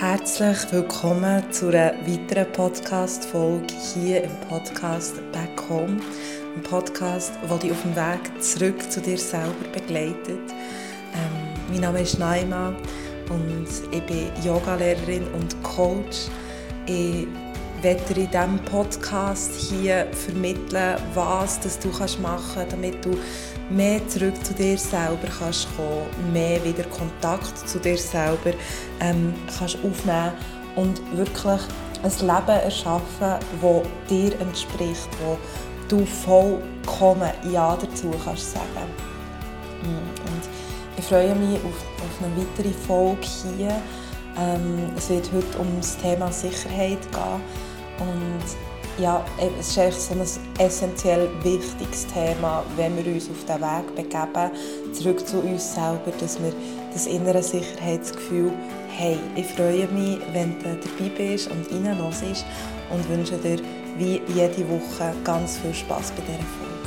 Herzlich willkommen zu einer weiteren Podcast-Folge hier im Podcast Back Home. Ein Podcast, der dich auf dem Weg zurück zu dir selber begleitet. Ähm, mein Name ist Naima und ich bin Yogalehrerin und Coach. Ich werde in diesem Podcast hier vermitteln, was das du machen kannst, damit du mehr zurück zu dir selber kannst kommen, mehr wieder Kontakt zu dir selber ähm, kannst aufnehmen und wirklich ein Leben erschaffen, das dir entspricht, wo du vollkommen Ja dazu kannst sagen. Mm, und ich freue mich auf, auf eine weitere Folge hier. Ähm, es wird heute um das Thema Sicherheit gehen und ja, es ist so ein essentiell wichtiges Thema, wenn wir uns auf den Weg begeben, zurück zu uns selber, dass wir das innere Sicherheitsgefühl haben. Ich freue mich, wenn du dabei bist und reinhörst und wünsche dir wie jede Woche ganz viel Spaß bei dieser Folge.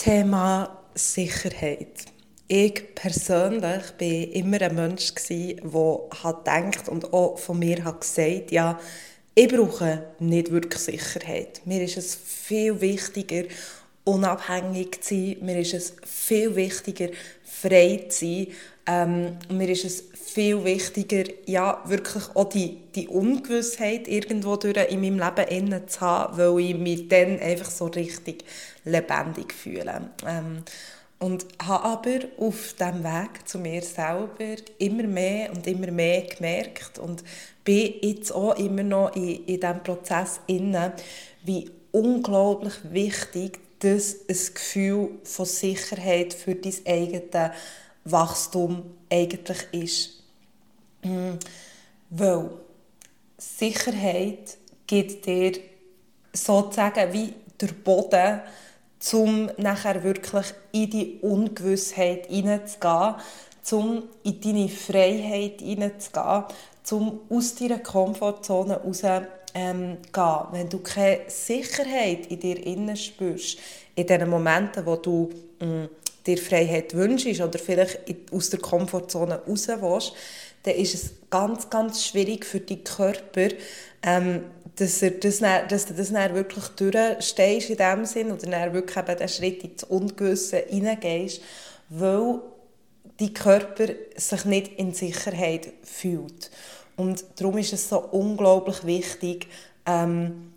Thema Sicherheit. Ich persönlich war immer ein Mensch, der hat gedacht und auch von mir hat gesagt, ja, ich brauche nicht wirklich Sicherheit. Mir ist es viel wichtiger, unabhängig zu sein. Mir ist es viel wichtiger, frei zu sein. Ähm, mir ist es viel wichtiger, ja, wirklich auch die, die Ungewissheit irgendwo durch in meinem Leben zu haben, weil ich mich dann einfach so richtig lebendig fühle. Ähm, und habe aber auf dem Weg zu mir selber immer mehr und immer mehr gemerkt und bin jetzt auch immer noch in, in diesem Prozess inne, wie unglaublich wichtig das ein Gefühl von Sicherheit für dein eigenes Wachstum eigentlich ist. Mm, weil Sicherheit gibt dir sozusagen wie der Boden, um nachher wirklich in die Ungewissheit hineinzugehen, um in deine Freiheit hineinzugehen, um aus deiner Komfortzone raus ähm, gehen. Wenn du keine Sicherheit in dir innen spürst, in den Momenten, wo du mh, mm, dir Freiheit wünschst oder vielleicht aus der Komfortzone raus willst, dann ist es ganz, ganz schwierig für deinen Körper, ähm, dass, er das dann, dass du das dann wirklich durchstehst in dem Sinn oder dann wirklich eben den Schritt ins Ungewisse hineingehst, weil dein Körper sich nicht in Sicherheit fühlt. Und darum ist es so unglaublich wichtig, ähm,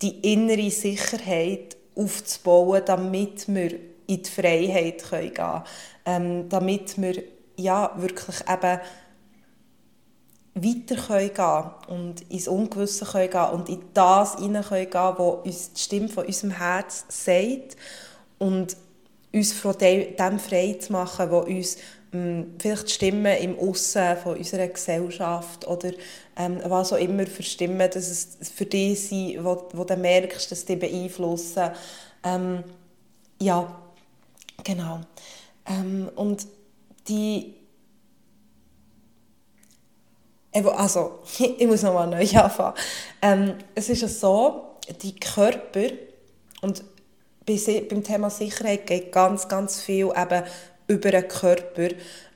die innere Sicherheit aufzubauen, damit wir in die Freiheit gehen können. Ähm, damit wir ja, wirklich eben weiter können gehen und ins Ungewisse können gehen und in das hinein können gehen, was uns die Stimme von unserem Herz sagt und uns von dem frei zu machen, was uns vielleicht die Stimmen im Aussen von unserer Gesellschaft oder ähm, was auch immer für Stimmen, dass es für dich sind, wo, wo du merkst, dass die beeinflussen. Ähm, ja, genau. Ähm, und die also, ich muss nochmal neu anfangen. Ähm, es ist ja so, die Körper, und beim Thema Sicherheit geht ganz, ganz viel eben über den Körper,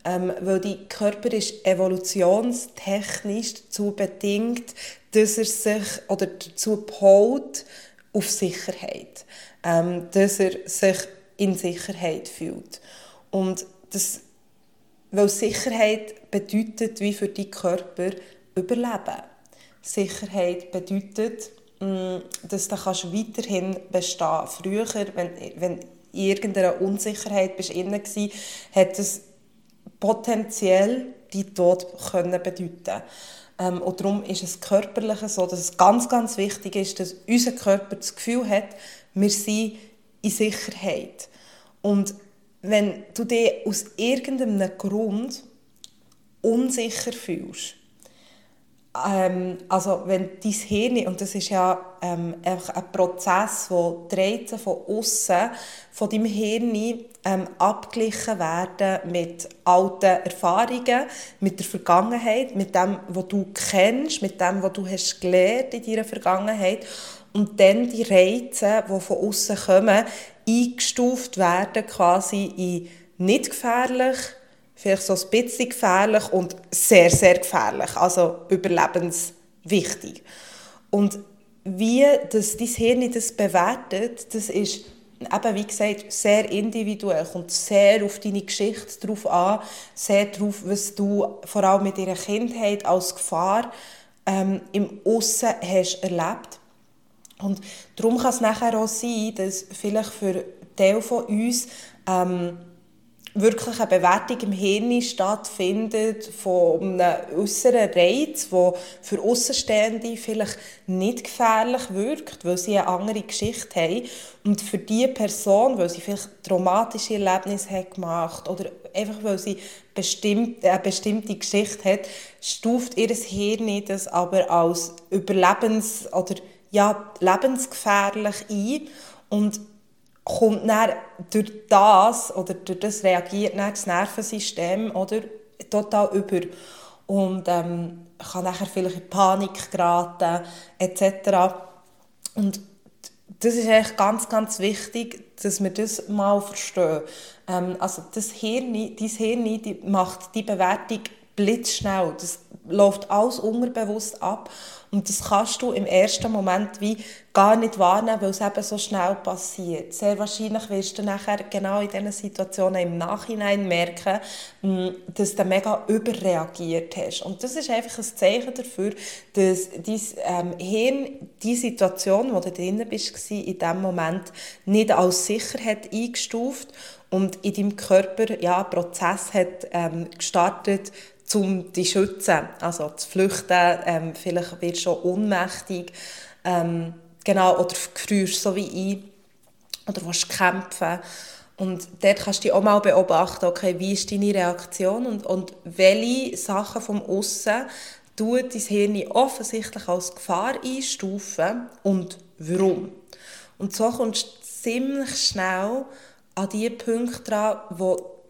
ähm, weil der Körper ist evolutionstechnisch dazu bedingt, dass er sich oder dazu polt auf Sicherheit, ähm, dass er sich in Sicherheit fühlt. Und das weil Sicherheit bedeutet wie für deinen Körper Überleben. Sicherheit bedeutet, mm, dass du kannst weiterhin bestehen Früher, wenn, wenn irgendeine Unsicherheit bist inne gsi, hat es potenziell die Tod können bedeuten. Ähm, und darum ist es körperlich so, dass es ganz, ganz wichtig ist, dass unser Körper das Gefühl hat, wir sind in Sicherheit. Und wenn du dich aus irgendeinem Grund unsicher fühlst, ähm, also wenn dein Hirn, und das ist ja ähm, einfach ein Prozess, wo die Reize von außen von deinem Hirn ähm, abgeglichen werden mit alten Erfahrungen, mit der Vergangenheit, mit dem, was du kennst, mit dem, was du hast gelernt in deiner Vergangenheit. Und dann die Reize, die von außen kommen, eingestuft werden quasi in nicht gefährlich, vielleicht so ein bisschen gefährlich und sehr, sehr gefährlich, also überlebenswichtig. Und wie das dein Hirn das bewertet, das ist eben, wie gesagt, sehr individuell, kommt sehr auf deine Geschichte drauf an, sehr darauf, was du vor allem mit deiner Kindheit als Gefahr ähm, im Aussen hast erlebt. Und darum kann es nachher auch sein, dass vielleicht für Teil von uns ähm, wirklich eine Bewertung im Hirn stattfindet von einem äußeren Reiz, der für Außenstehende vielleicht nicht gefährlich wirkt, weil sie eine andere Geschichte haben. Und für diese Person, weil sie vielleicht traumatische Erlebnisse hat gemacht oder einfach weil sie bestimmt, eine bestimmte Geschichte hat, stuft ihr Hirn das aber als überlebens- oder ja, lebensgefährlich ein und kommt dann durch das oder durch das reagiert dann das Nervensystem oder, total über und ähm, kann nachher vielleicht in Panik geraten etc. Und das ist eigentlich ganz, ganz wichtig, dass wir das mal verstehen. Ähm, also das Hirn, dein Hirn die macht die Bewertung blitzschnell. Das läuft alles unterbewusst ab und das kannst du im ersten Moment wie gar nicht wahrnehmen, weil es eben so schnell passiert. Sehr wahrscheinlich wirst du nachher genau in diesen Situationen im Nachhinein merken, hm, dass du mega überreagiert hast. Und das ist einfach ein Zeichen dafür, dass dein ähm, Hirn die Situation, wo du drin bist, in diesem Moment nicht als Sicherheit eingestuft und in deinem Körper ja, einen Prozess hat ähm, gestartet, um dich zu schützen, also zu flüchten, ähm, vielleicht wirst du schon ohnmächtig, ähm, genau, oder frierst so wie ein, oder willst kämpfen. Und dort kannst du dich auch mal beobachten, okay, wie ist deine Reaktion und, und welche Sachen vom Aussen tut dein Hirn offensichtlich als Gefahr einstufen und warum. Und so kommst du ziemlich schnell an die Punkte dran, wo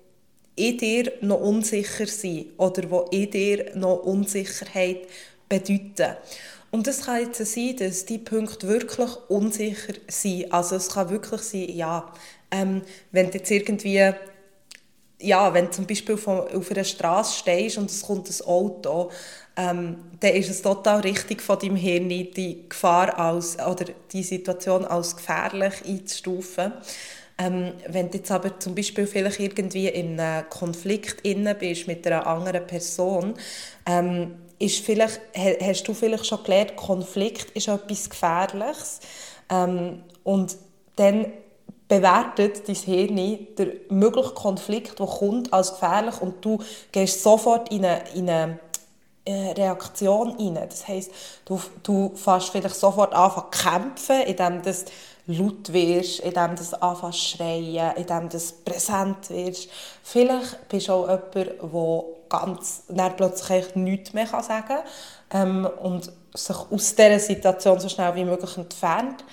in dir noch unsicher sind oder wo in dir noch Unsicherheit bedeuten. Und es kann jetzt sein, dass die Punkte wirklich unsicher sind. Also es kann wirklich sein, ja, ähm, wenn du jetzt irgendwie, ja, wenn du zum Beispiel auf einer Straße stehst und es kommt ein Auto, ähm, dann ist es total richtig von deinem Hirn, die Gefahr als, oder die Situation als gefährlich einzustufen. Ähm, wenn du jetzt aber zum Beispiel vielleicht irgendwie in einem Konflikt inne bist mit einer anderen Person, ähm, ist vielleicht, hast du vielleicht schon gelernt, Konflikt ist etwas Gefährliches ähm, und dann bewertet dein Hirn den möglichen Konflikt, der kommt, als gefährlich und du gehst sofort in eine, in eine äh, Reaktion rein. Das heisst, du, du fährst vielleicht sofort an zu kämpfen, indem du laut wirst, indem du anfängst zu schreien, indem du präsent wirst. Vielleicht bist du auch jemand, der ganz dann plötzlich nichts mehr sagen kann ähm, und sich aus dieser Situation so schnell wie möglich entfernt.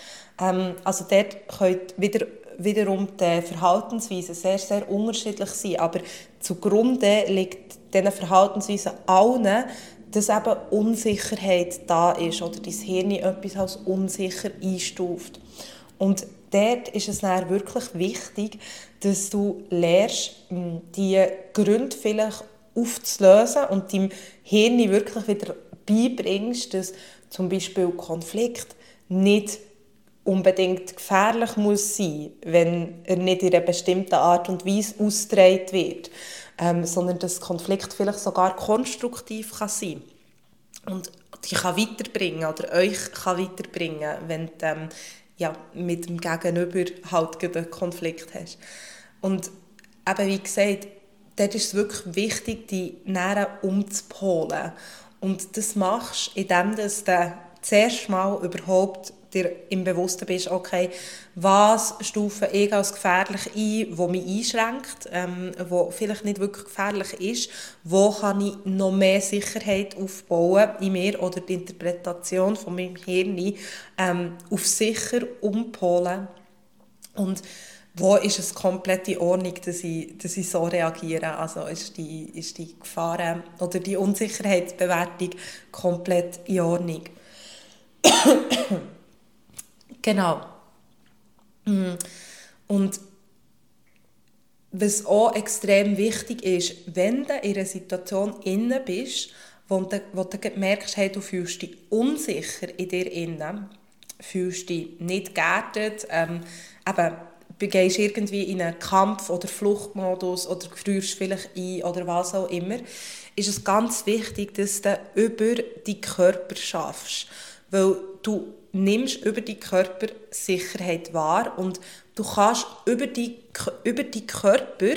Ähm, also dort können wieder, wiederum die Verhaltensweisen sehr, sehr unterschiedlich sein, aber zugrunde liegt diesen Verhaltensweisen allen, dass eben Unsicherheit da ist oder dein Hirn etwas als unsicher einstuft. Und dort ist es dann wirklich wichtig, dass du lernst, hm, die Gründe vielleicht aufzulösen und deinem Hirn wirklich wieder beibringst, dass zum Beispiel Konflikt nicht unbedingt gefährlich muss sein, wenn er nicht in einer bestimmten Art und Weise ausgetragen wird, ähm, sondern dass Konflikt vielleicht sogar konstruktiv kann sein und die kann weiterbringen oder euch kann weiterbringen, wenn du ähm, ja, mit dem Gegenüber halt einen Konflikt hast. Und eben wie gesagt, dort ist es wirklich wichtig, die Nähren umzupolen. Und das machst du, indem du zuerst mal überhaupt dir im Bewussten bist, okay, was stufe ich als gefährlich ein, wo mich einschränkt, ähm, wo vielleicht nicht wirklich gefährlich ist, wo kann ich noch mehr Sicherheit aufbauen in mir oder die Interpretation von meinem Hirn ähm, auf sicher umpolen und wo ist es komplett in Ordnung, dass ich, dass ich so reagiere? Also ist die, ist die Gefahren oder die Unsicherheitsbewertung komplett in Ordnung? Genau. Mm. Und was auch extrem wichtig ist, wenn du in einer Situation inne bist, wo du, wo du merkst, hey, du fühlst dich unsicher in dir innen, fühlst dich nicht geerdet, ähm, eben, begehst irgendwie in einen Kampf- oder Fluchtmodus oder frierst vielleicht ein oder was auch immer, ist es ganz wichtig, dass du über die Körper schaffst. Weil du nimmst über die Körper Sicherheit wahr und du kannst über die, über die Körper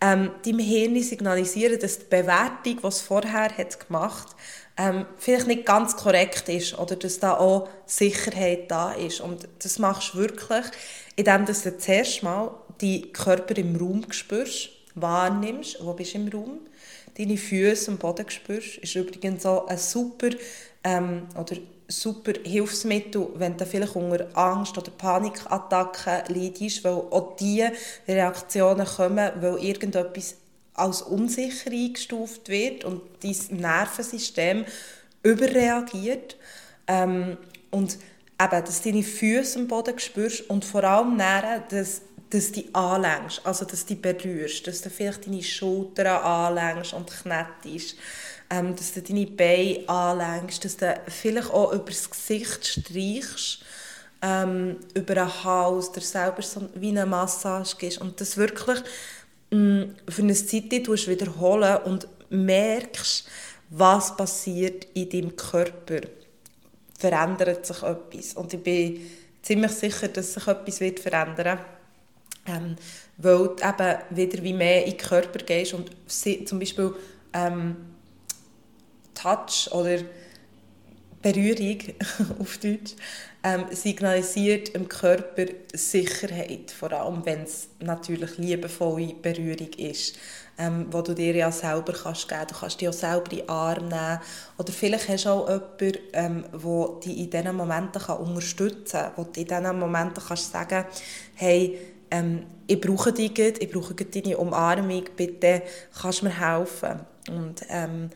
ähm, deinem Hirn signalisieren, dass die Bewertung, die es vorher hat gemacht hat, ähm, vielleicht nicht ganz korrekt ist oder dass da auch Sicherheit da ist. Und das machst du wirklich, indem du zuerst mal die Körper im Raum spürst, wahrnimmst, wo bist du im Raum, deine Füße am Boden spürst, ist übrigens auch ein super ähm, oder super Hilfsmittel, wenn du vielleicht unter Angst- oder Panikattacken leidest, weil auch diese Reaktionen kommen, weil irgendetwas als unsicher eingestuft wird und dein Nervensystem überreagiert. Ähm, und eben, dass du deine Füße am Boden spürst und vor allem näher, dass, dass du dich anlängst, also dass du dich berührst, dass du vielleicht deine Schultern anlängst und knettest, ähm, dass du deine Beine anlängst, dass du vielleicht auch über das Gesicht streichst, ähm, über den Hals, dir selber so wie eine Massage gibst und das wirklich mh, mm, für eine Zeit wiederholen und merkst, was passiert in deinem Körper. Verändert sich etwas. Und ich bin ziemlich sicher, dass sich etwas wird verändern. Ähm, weil du eben wieder wie mehr in den Körper gehst und zum Beispiel ähm, Touch oder Berührung auf Deutsch ähm, signalisiert im Körper Sicherheit, vor allem wenn es natürlich liebevolle Berührung ist, ähm, wo du dir ja selber kannst geben. Du kannst dich auch selber in den Arm nehmen oder vielleicht hast du auch jemanden, ähm, der dich in diesen Momenten kann unterstützen kann, wo du in diesen Momenten kannst sagen hey, ähm, ich brauche dich, ich brauche deine Umarmung, bitte kannst du mir helfen. Und ähm,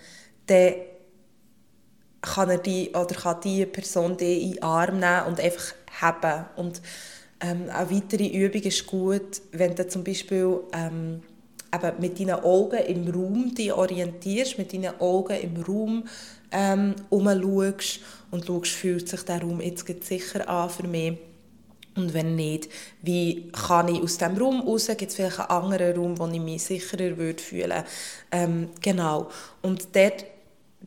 dann kann er die oder kann die Person die in den Arm nehmen und einfach haben. Und ähm, eine weitere Übung ist gut, wenn du zum Beispiel ähm, eben mit deinen Augen im Raum dich orientierst, mit deinen Augen im Raum ähm, umschaust und schaust, fühlt sich der Raum jetzt sicher an für mich. Und wenn nicht, wie kann ich aus diesem Raum raus? Gibt es vielleicht einen anderen Raum, wo ich mich sicherer würde fühlen ähm, Genau. Und dort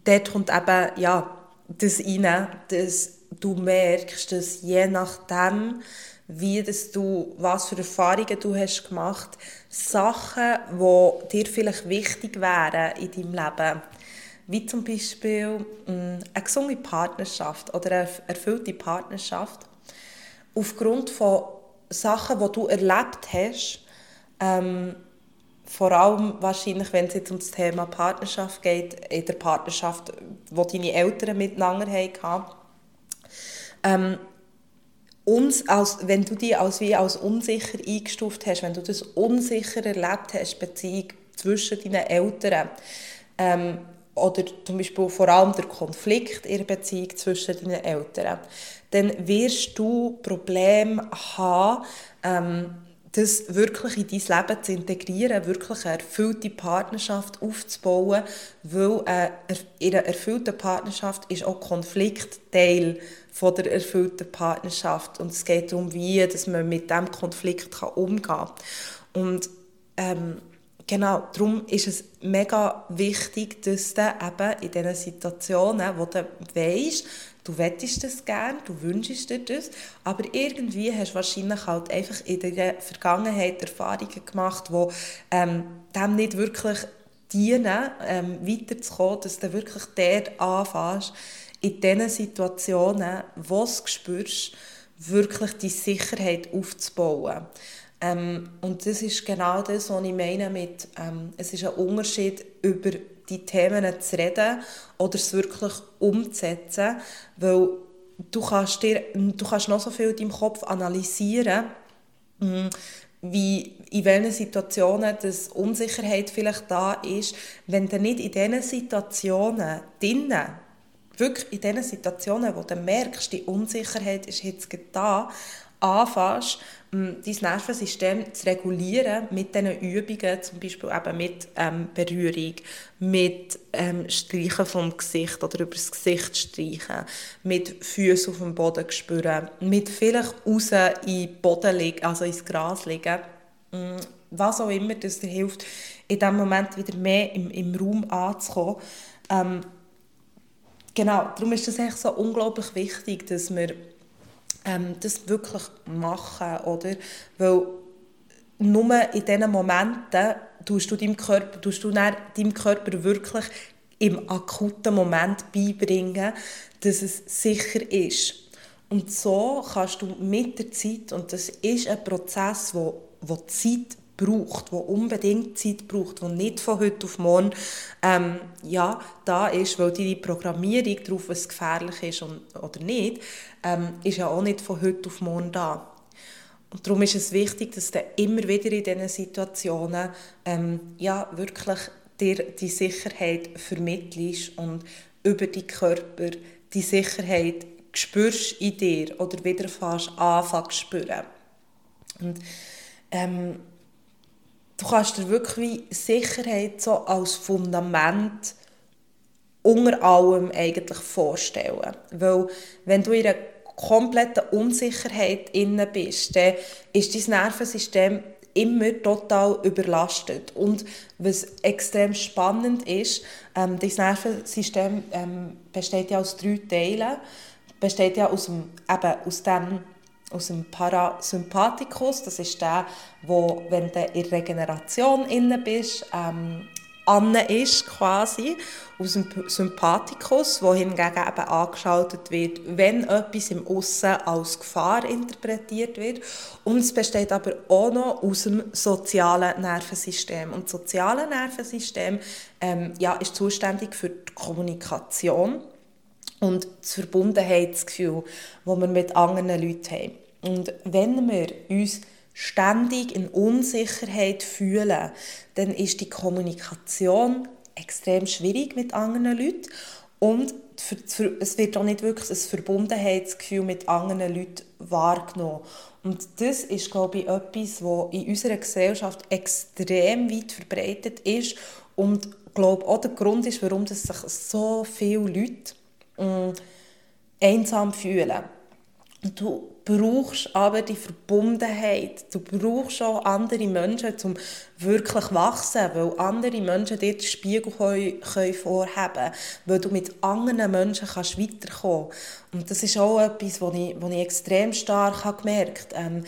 dort kommt eben ja, das rein, dass du merkst, dass je nachdem, wie das du, was für Erfahrungen du hast gemacht, Sachen, die dir vielleicht wichtig wären in deinem Leben, wie zum Beispiel mm, eine gesunde Partnerschaft oder eine erfüllte Partnerschaft, aufgrund von Sachen, die du erlebt hast, ähm, vor allem wahrscheinlich, wenn es jetzt um das Thema Partnerschaft geht, in der Partnerschaft, wo deine Eltern miteinander hatten. Ähm, uns als, wenn du dich als, wie als unsicher eingestuft hast, wenn du das unsicher erlebt hast, Beziehung zwischen deinen Eltern, ähm, oder zum Beispiel vor allem der Konflikt in der Beziehung zwischen deinen Eltern, dann wirst du Probleme haben, ähm, das wirklich in dein Leben zu integrieren, wirklich eine erfüllte Partnerschaft aufzubauen, weil äh, in einer erfüllten Partnerschaft ist auch Konflikt Teil von der erfüllten Partnerschaft und es geht darum, wie dass man mit dem Konflikt kann umgehen kann. Und ähm, genau, darum ist es mega wichtig, dass du eben in diesen Situationen, wo du weißt, du wettest das gerne, du wünschst dir das, aber irgendwie hast du wahrscheinlich halt einfach in der Vergangenheit Erfahrungen gemacht, die ähm, dem nicht wirklich dienen, ähm, weiterzukommen, dass du wirklich dort anfängst, in diesen Situationen, wo du spürst, wirklich die Sicherheit aufzubauen. Ähm, und das ist genau das, was ich meine mit, ähm, es ist ein Unterschied, über die Themen zu reden oder es wirklich umzusetzen, weil du kannst, dir, du kannst noch so viel in deinem Kopf analysieren, hm, wie in welchen Situationen das Unsicherheit vielleicht da ist, wenn du nicht in diesen Situationen drinnen, wirklich in diesen Situationen, wo du merkst, die Unsicherheit ist jetzt da, anfängst, dein Nervensystem zu regulieren mit diesen Übungen, zum Beispiel eben mit ähm, Berührung, mit ähm, Streichen vom Gesicht oder über das Gesicht streichen, mit Füßen auf dem Boden spüren, mit vielleicht raus in den Boden liegen, also ins Gras liegen, mm, was auch immer, das dir hilft, in diesem Moment wieder mehr im, im Raum anzukommen. Ähm, genau, darum ist es echt so unglaublich wichtig, dass wir ähm, das wirklich machen, oder? Weil nur in diesen Momenten tust du deinem Körper, tust du deinem Körper wirklich im akuten Moment beibringen, dass es sicher ist. Und so kannst du mit der Zeit, und das ist ein Prozess, wo, wo Zeit braucht, wo unbedingt Zeit braucht, wo nicht von heute auf morgen ähm, ja, da ist, weil die Programmierung darauf, was gefährlich ist und, oder nicht, ähm, ist ja auch nicht von heute auf morgen da. Und darum ist es wichtig, dass du immer wieder in diesen Situationen ähm, ja, wirklich dir die Sicherheit vermittelst und über die Körper die Sicherheit spürst in dir oder wieder fast anfangen zu spüren. Und, ähm, du kannst dir wirklich Sicherheit so als Fundament unter allem eigentlich vorstellen. Weil wenn du in einer kompletten Unsicherheit inne bist, dann ist dein Nervensystem immer total überlastet. Und was extrem spannend ist, ähm, das Nervensystem ähm, besteht ja aus drei Teilen. Besteht ja aus dem, eben aus dem aus dem Parasympathikus. Das ist der, wo, wenn du in Regeneration inne bist, ähm, anne ist quasi aus dem Sympathikus, wo hingegen eben angeschaltet wird, wenn etwas im Aussen als Gefahr interpretiert wird. Und es besteht aber auch noch aus dem sozialen Nervensystem. Und das soziale Nervensystem ähm, ja, ist zuständig für die Kommunikation und das Verbundenheitsgefühl, das wir mit anderen Leuten haben. Und wenn wir uns ständig in Unsicherheit fühlen, dann ist die Kommunikation extrem schwierig mit anderen Leuten und es wird auch nicht wirklich ein Verbundenheitsgefühl mit anderen Leuten wahrgenommen. Und das ist, glaube ich, etwas, was in unserer Gesellschaft extrem weit verbreitet ist und glaube auch der Grund ist, warum sich so viele Leute äh, einsam fühlen. Du brauchst aber die Verbundenheit. Du brauchst auch andere Menschen, um wirklich zu wachsen, weil andere Menschen dir den Spiegel können, können vorheben weil du mit anderen Menschen kannst weiterkommen kannst. Und das ist auch etwas, was ich, was ich extrem stark habe gemerkt habe. Ähm,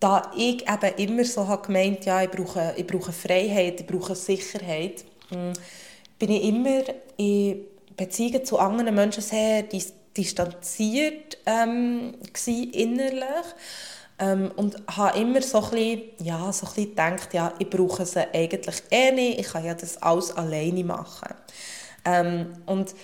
da ich eben immer so habe gemeint ja, ich brauche, ich brauche Freiheit, ich brauche Sicherheit, hm, bin ich immer in Beziehungen zu anderen Menschen sehr distanziert ähm, innerlich ähm, und habe immer so ein bisschen, ja, so ein bisschen gedacht, ja, ich brauche sie eigentlich eh nicht, ich kann ja das alles alleine machen. Ähm, und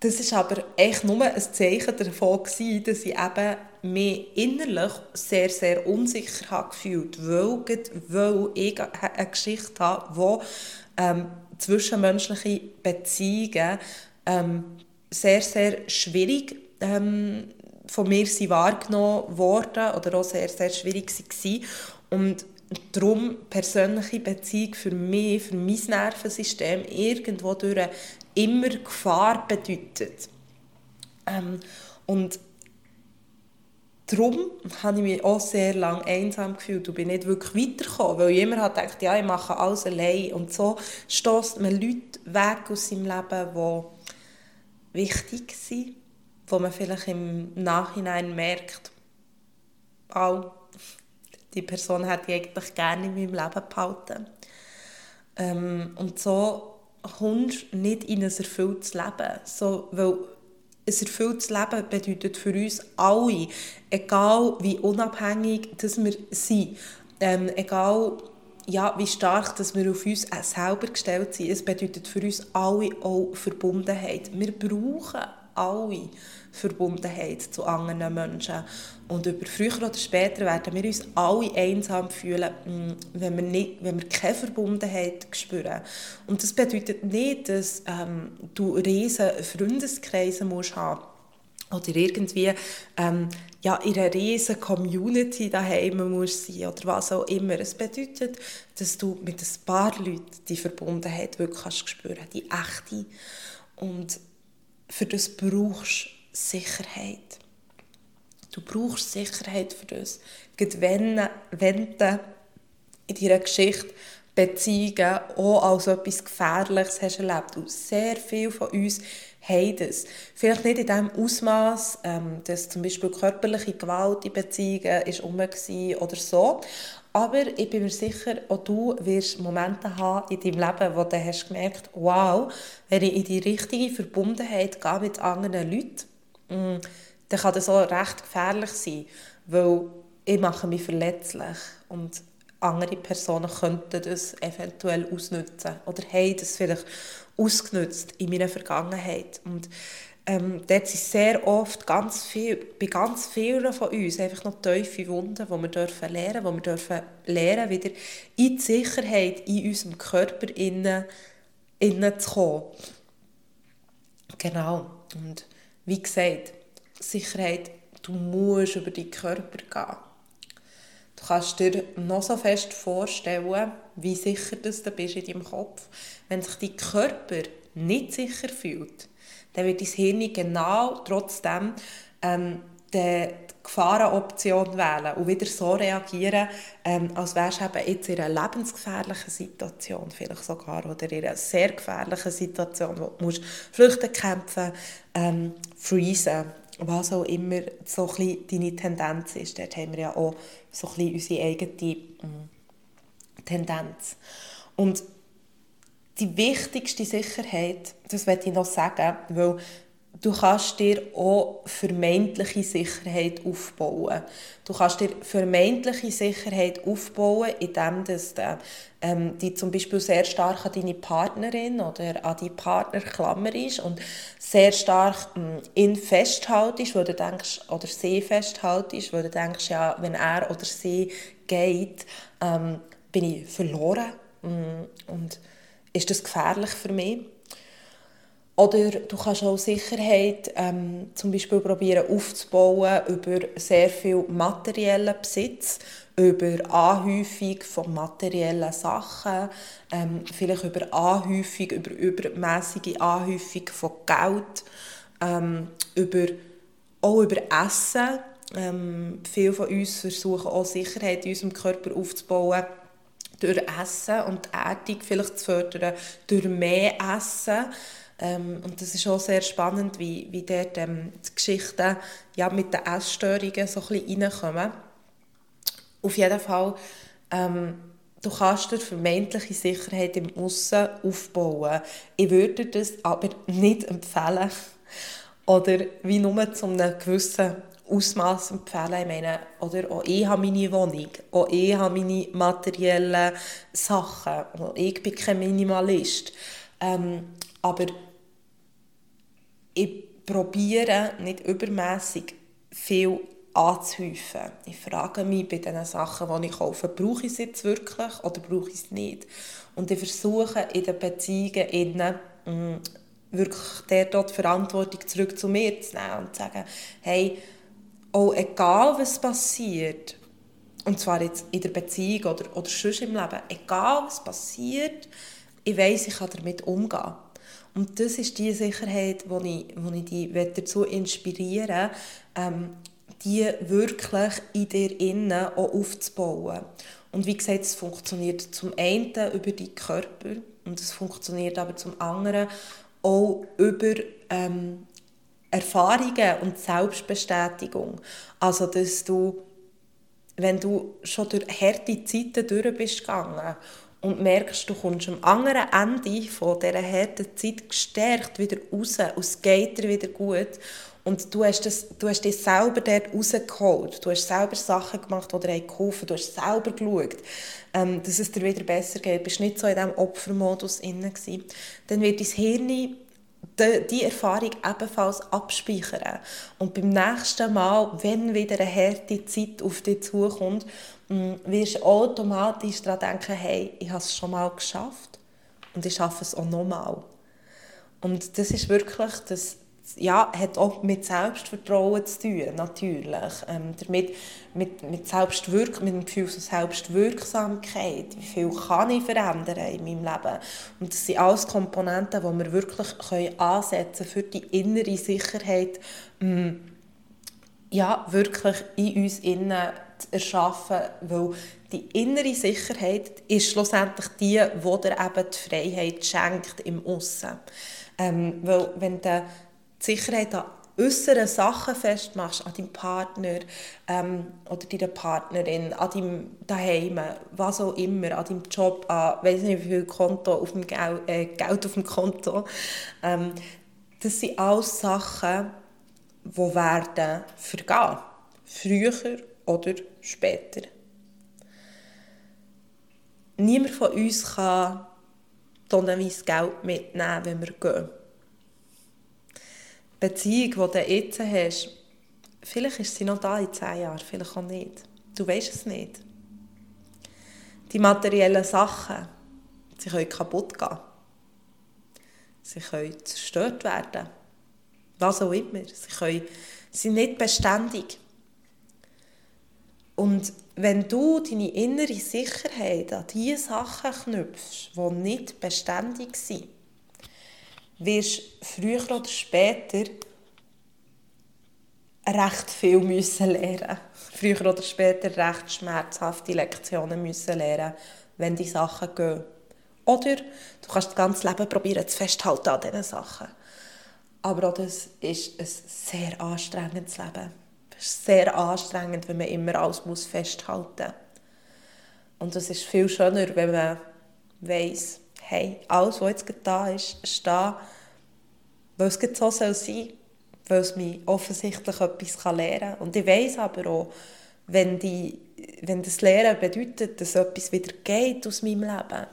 das ist aber echt nur ein Zeichen davon gewesen, dass ich eben mich innerlich sehr, sehr unsicher habe gefühlt, weil, weil ich eine Geschichte habe, ähm, zwischenmenschliche Beziehungen ähm, sehr, sehr schwierig ähm, von mir sind wahrgenommen worden oder auch sehr, sehr schwierig waren. Und darum persönliche Beziehung für mich, für mein Nervensystem irgendwo durch immer Gefahr bedeutet. Ähm, und darum habe ich mich auch sehr lange einsam gefühlt und bin nicht wirklich weitergekommen, weil ich immer gedacht ja, ich mache alles allein. Und so stößt man Leute weg aus seinem Leben, die wichtig sind, wo man vielleicht im Nachhinein merkt, oh, die Person hätte ich eigentlich gerne in meinem Leben behalten. Ähm, und so kommst du nicht in ein erfülltes Leben. So, weil ein erfülltes Leben bedeutet für uns alle, egal wie unabhängig dass wir sind, ähm, egal ja, wie stark dass wir auf uns selber gestellt sind, es bedeutet für uns alle auch Verbundenheit. Wir brauchen alle Verbundenheit zu anderen Menschen. Und über früher oder später werden wir uns alle einsam fühlen, mm, wenn wir, nicht, wenn wir keine Verbundenheit spüren. Und das bedeutet nicht, dass ähm, du riesen Freundeskreise musst haben oder irgendwie ähm, ja, in einer riesen Community daheim musst sein oder was auch immer. Es bedeutet, dass du mit ein paar Leuten die Verbundenheit wirklich kannst spüren, die echte. Und für das brauchst Sicherheit. Du brauchst Sicherheit für das. Gerade wenn, wenn du in deiner Geschichte Beziehungen auch als etwas Gefährliches hast erlebt. Und sehr viele von uns haben das. Vielleicht nicht in dem Ausmaß, ähm, dass zum Beispiel körperliche Gewalt in Beziehungen ist war oder so. Aber ich bin mir sicher, auch du wirst Momente haben in deinem Leben, wo du hast gemerkt wow, wenn ich in die richtige Verbundenheit gehe mit anderen Leuten, dann kann das auch recht gefährlich sein, weil ich mache mich verletzlich und andere Personen könnten das eventuell ausnutzen oder haben das vielleicht ausgenutzt in meiner Vergangenheit. Und ähm, dort sind sehr oft ganz viel, bei ganz vielen von uns einfach noch tiefe Wunden, die wir dürfen lernen, wo wir dürfen lernen, wieder in die Sicherheit in unserem Körper innen, innen zu kommen. Genau. Und wie gesagt, Sicherheit, du musst über deinen Körper gehen. Du kannst dir noch so fest vorstellen, wie sicher du bist in deinem Kopf. Wenn sich dein Körper nicht sicher fühlt, dann wird dein Hirn genau trotzdem ähm, die Gefahrenoption wählen und wieder so reagieren, ähm, als wärst du eben jetzt in einer lebensgefährlichen Situation, vielleicht sogar, oder in einer sehr gefährlichen Situation, wo du musst flüchten, kämpfen, ähm, freezen, was auch immer so ein deine Tendenz ist. Dort haben wir ja auch so ein unsere eigene ähm, Tendenz. Und die wichtigste Sicherheit, das werde ich noch sagen, weil du kannst dir auch vermeintliche Sicherheit aufbauen. Du kannst dir vermeintliche Sicherheit aufbauen, indem du ähm, die zum Beispiel sehr stark an deine Partnerin oder an deinen Partner klammerst und sehr stark ähm, ihn festhaltest, wo du denkst, oder sie festhaltest, wo du denkst, ja, wenn er oder sie geht, ähm, bin ich verloren. Mm, und ist das gefährlich für mich? Oder du kannst auch Sicherheit ähm, zum Beispiel probieren aufzubauen über sehr viel materiellen Besitz, über Anhäufung von materiellen Sachen, ähm, vielleicht über Anhäufung, über übermäßige Anhäufung von Geld, ähm, über, auch über Essen. Ähm, viele von uns versuchen auch Sicherheit in unserem Körper aufzubauen durch Essen und die Erdung vielleicht zu fördern, durch mehr Essen. Ähm, und das ist auch sehr spannend, wie, wie dort ähm, die Geschichten ja, mit den Essstörungen so ein bisschen reinkommen. Auf jeden Fall, ähm, du kannst dir vermeintliche Sicherheit im Aussen aufbauen. Ich würde das aber nicht empfehlen. Oder wie nur zu einem gewissen Ausmaß empfehlen. Ich meine, oder auch ich habe meine Wohnung, auch ich habe meine materiellen Sachen. Ich bin kein Minimalist. Ähm, aber ich probiere nicht übermäßig viel anzuhäufen. Ich frage mich bei den Sachen, die ich kaufe, brauche ich es jetzt wirklich oder brauche ich es nicht? Und ich versuche in den Beziehungen innen, mm, wirklich der dort Verantwortung zurück zu mir zu nehmen und zu sagen, hey, auch egal was passiert, und zwar jetzt in der Beziehung oder, oder sonst im Leben, egal was passiert, ich weiß, ich kann damit umgehen. Und das ist die Sicherheit, die ich, wo ich dich dazu inspirieren ähm, die wirklich in dir innen auch aufzubauen. Und wie gesagt, es funktioniert zum einen über die Körper und es funktioniert aber zum anderen auch über ähm, Erfahrungen und Selbstbestätigung. Also, dass du, wenn du schon durch harte Zeiten durch bist gegangen und merkst, du kommst am anderen Ende von dieser harten Zeit gestärkt wieder raus und es geht dir wieder gut und du hast, das, du hast dich selber dort rausgeholt. Du hast selber Sachen gemacht, die dir geholfen. Du hast selber geschaut, ähm, dass es dir wieder besser geht. Du bist nicht so in diesem Opfermodus inne Dann wird dein Hirn die, Erfahrung ebenfalls abspeichern. Und beim nächsten Mal, wenn wieder eine harte Zeit auf dich zukommt, mm, wirst du automatisch daran denken, hey, ich habe es schon mal geschafft und ich schaffe es auch nochmal. Und das ist wirklich das ja, hat auch mit Selbstvertrauen zu tun, natürlich. Ähm, damit, mit, mit, Selbstwirk mit dem Gefühl von Selbstwirksamkeit. Wie viel kann ich verändern in meinem Leben? Und das sind alles Komponenten, die wir wirklich können ansetzen können, für die innere Sicherheit, ähm, ja, wirklich in uns innen zu erschaffen, weil die innere Sicherheit ist schlussendlich die, die dir eben die Freiheit schenkt im Aussen. Ähm, weil wenn der die Sicherheit an äußeren Sachen festmachst, an deinem Partner ähm, oder deiner Partnerin, an deinem Daheim, was auch immer, an deinem Job, an weiß nicht wie viel Konto auf dem Geld, äh, Geld auf dem Konto, ähm, das sind alles Sachen, die werden vergehen. Früher oder später. Niemand von uns kann tonnenweise Geld mitnehmen, wenn wir gehen. Beziehung, die du jetzt hast, vielleicht ist sie noch da in zehn Jahren, vielleicht auch nicht. Du weißt es nicht. Die materiellen Sachen, sie können kaputt gehen. Sie können zerstört werden. Was auch immer. Sie können, sind nicht beständig. Und wenn du deine innere Sicherheit an diese Sachen knüpfst, die nicht beständig sind, wirst früher oder später recht viel müssen lernen Früher oder später recht schmerzhafte Lektionen müssen lernen, wenn die Sachen gehen. Oder du kannst das ganze Leben probieren zu festhalten an diesen Sachen. Aber auch das ist ein sehr anstrengendes Leben. Es ist sehr anstrengend, wenn man immer alles festhalten muss. Und es ist viel schöner, wenn man weiss, hey, alles, was jetzt da ist, ist da, weil es so soll sein weil es mich offensichtlich etwas lernen kann. Und ich weiß aber auch, wenn, die, wenn das Lehren bedeutet, dass etwas wieder geht aus meinem Leben,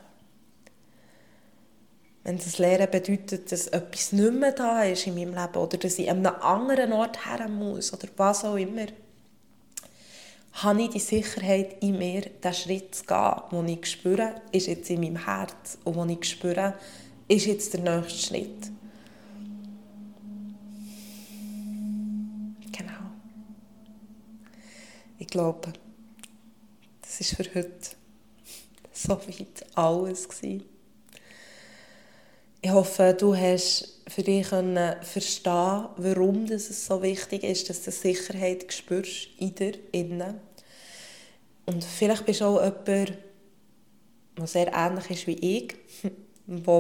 wenn das Lehren bedeutet, dass etwas nicht mehr da ist in meinem Leben oder dass ich an einem anderen Ort her muss oder was auch immer, habe ich die Sicherheit in mir, diesen Schritt zu gehen, den ich spüre, ist jetzt in meinem Herz und den ich spüre, ist jetzt der nächste Schritt. Genau. Ich glaube, das ist für heute so weit alles. Ich hoffe, du hast für dich verstehen warum es so wichtig ist, dass du Sicherheit spürst in dir innen. Und vielleicht bist du auch jemand, der sehr ähnlich ist wie ich, der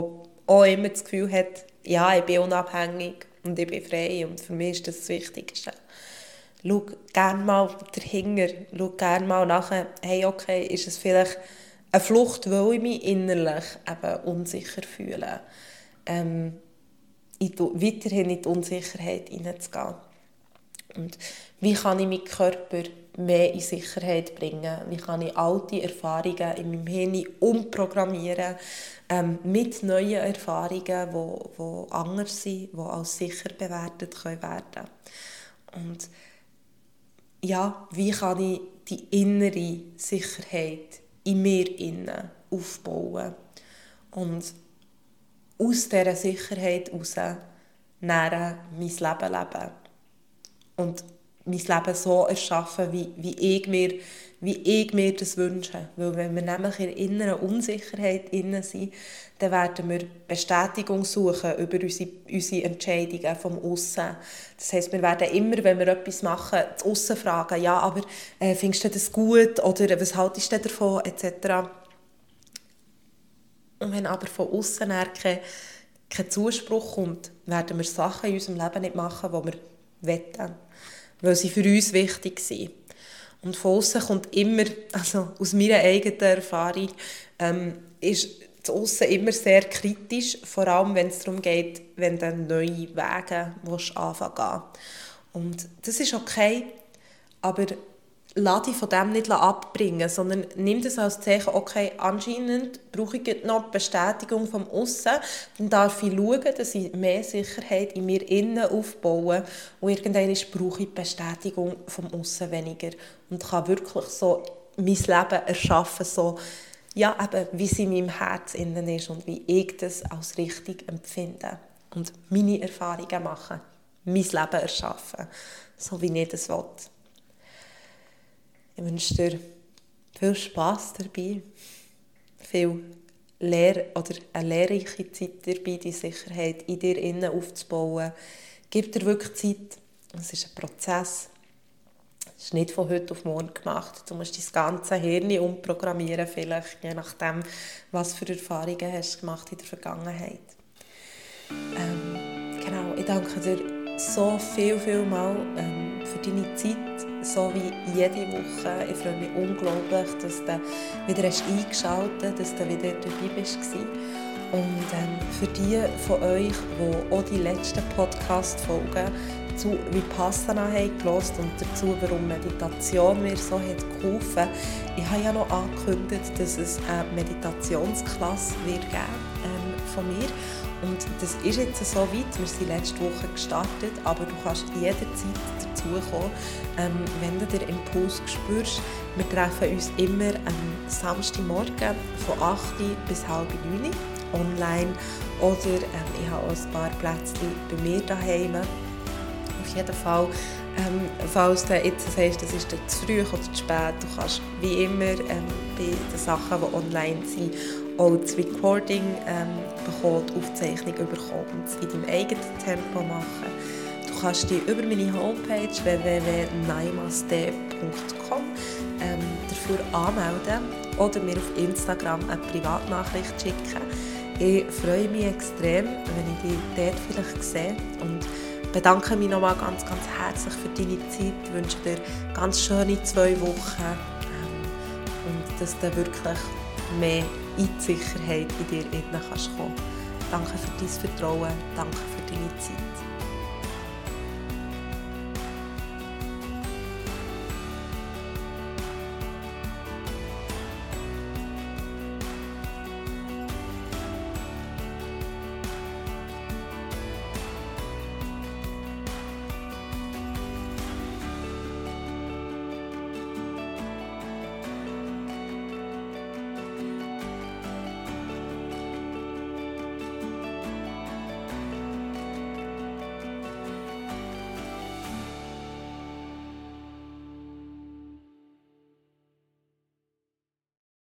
auch immer das Gefühl hat, ja, ich bin unabhängig und ich bin frei und für mich ist das das Wichtigste. Schau gerne mal dahinter, schau gerne mal nach, hey, okay, ist es vielleicht eine Flucht, weil ich mich innerlich eben unsicher fühle. Ähm, in die, weiterhin in die Unsicherheit hineinzugehen. Und wie kann ich meinen Körper mehr in Sicherheit bringen? Wie kann ich alte Erfahrungen in meinem Hirn umprogrammieren ähm, mit neuen Erfahrungen, die wo, wo anders sind, die als sicher bewertet können werden Und ja, wie kann ich die innere Sicherheit in mir innen aufbauen und aus dieser Sicherheit heraus näher mein Leben leben. Und mein Leben so erschaffen, wie, wie, ich mir, wie ich mir das wünsche. Weil wenn wir nämlich in inneren Unsicherheit innen sind, dann werden wir Bestätigung suchen über unsere, unsere Entscheidungen vom Aussen. Das heisst, wir werden immer, wenn wir etwas machen, das Aussen fragen, ja, aber äh, findest du das gut oder was haltest du davon, etc. Und wenn aber von außen kein, kein Zuspruch kommt, werden wir Sachen in unserem Leben nicht machen, die wir wollen, weil sie für uns wichtig sind. Und von außen kommt immer, also aus meiner eigenen Erfahrung, ähm, ist das Aussen immer sehr kritisch, vor allem wenn es darum geht, wenn du neue Wege anfangen Und das ist okay, aber lass dich von dem nicht abbringen, sondern nimm das als Zeichen, okay, anscheinend brauche ich noch Bestätigung vom Aussen, dann darf ich schauen, dass ich mehr Sicherheit in mir innen aufbaue und irgendwann brauche ich Bestätigung vom Aussen weniger und kann wirklich so mein Leben erschaffen, so ja, eben, wie es in meinem Herz innen ist und wie ich das als richtig empfinde und meine Erfahrungen machen, mein Leben erschaffen, so wie ich das will. Ich wünsche dir viel Spass dabei, viel Lehr oder eine lehrreiche Zeit dabei, die Sicherheit in dir innen aufzubauen. Gib dir wirklich Zeit. Es ist ein Prozess. Es ist nicht von heute auf morgen gemacht. Du musst dein ganze Hirn umprogrammieren, vielleicht, je nachdem, was für Erfahrungen hast gemacht in der Vergangenheit. Ähm, genau, ich danke dir so viel, viel mal ähm, für deine Zeit so wie jede Woche. Ich freue mich unglaublich, dass du wieder hast eingeschaltet hast, dass du wieder dabei bist. Und ähm, für die von euch, die auch die letzten Podcast-Folgen zu Vipassana haben gehört und dazu, warum Meditation mir so hat geholfen Ich habe ja noch angekündigt, dass es eine Meditationsklasse wird geben ähm, von mir. Und das ist jetzt so weit, wir sind letzte Woche gestartet, aber du kannst jederzeit dazukommen, ähm, wenn du den Impuls spürst. Wir treffen uns immer am Samstagmorgen von 8 bis halb 9 online oder ähm, ich habe auch ein paar Plätze bei mir daheim. Auf jeden Fall, ähm, falls du jetzt sagst, das ist zu früh oder zu spät, du kannst wie immer ähm, bei den Sachen, die online sind, auch das Recording ähm, bekommen, die Aufzeichnung bekommen und es in deinem eigenen Tempo machen. Kannst dich über meine Homepage www.naimaste.com ähm, dafür anmelden oder mir auf Instagram eine Privatnachricht schicken. Ich freue mich extrem, wenn ich dich dort vielleicht sehe und bedanke mich nochmal ganz, ganz herzlich für deine Zeit. Ich wünsche dir ganz schöne zwei Wochen ähm, und dass du wirklich mehr in die in dir innen kannst kommen. Danke für dein Vertrauen, danke für deine Zeit.